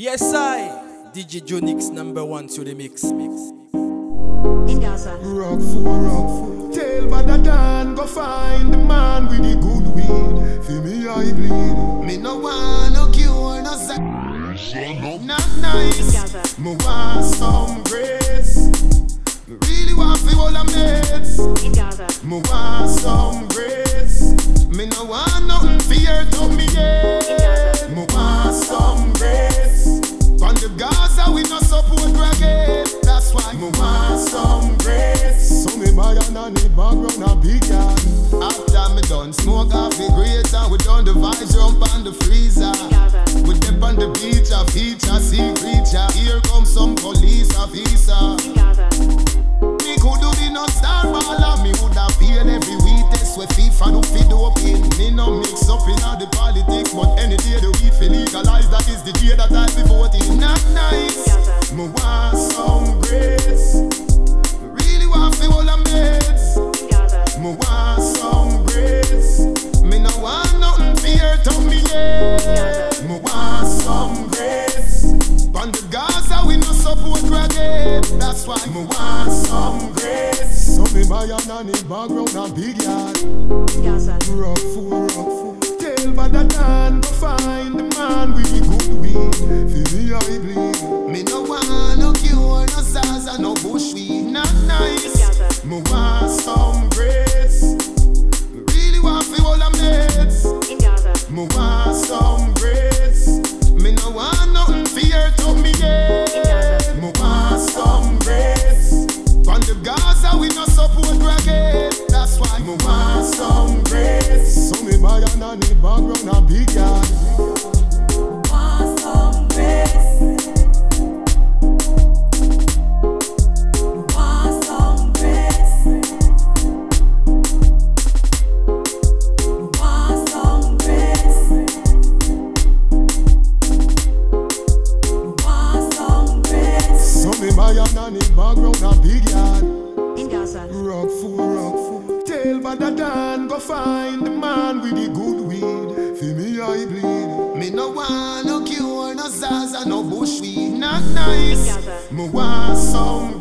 Yes, I. DJ Dionyx number one to the mix. mix. in Gaza. Rock for rock for Tell Bada Dan go find the man with the good weed Feel me I bleed Me no want no cure no sex Not nice. Me want some grace Me really want fi all I'm mates In Gaza. Me want some grace Me no want nothing fear to me dead big yard After me done smoke off the grate And we done the vibes jump on the freezer. We dip on the beach a feature see creature. Here come some police officer. Me could do the no star baller. Me would have paid every week Test where FIFA. Do fit open Me no mix up in all the politics But any day the weed feel legalized That is the day that I be voting. Not nice Me want That's why me want some grace. So me buy a nanny background a big yard. Gaza. Rock for rock for Tell Bada Dan go find Rock for rock for Tell Bada Dan go find the man with the good me I bleed Me no want no cure, no Zaza, no bushweed Not nice. Me want some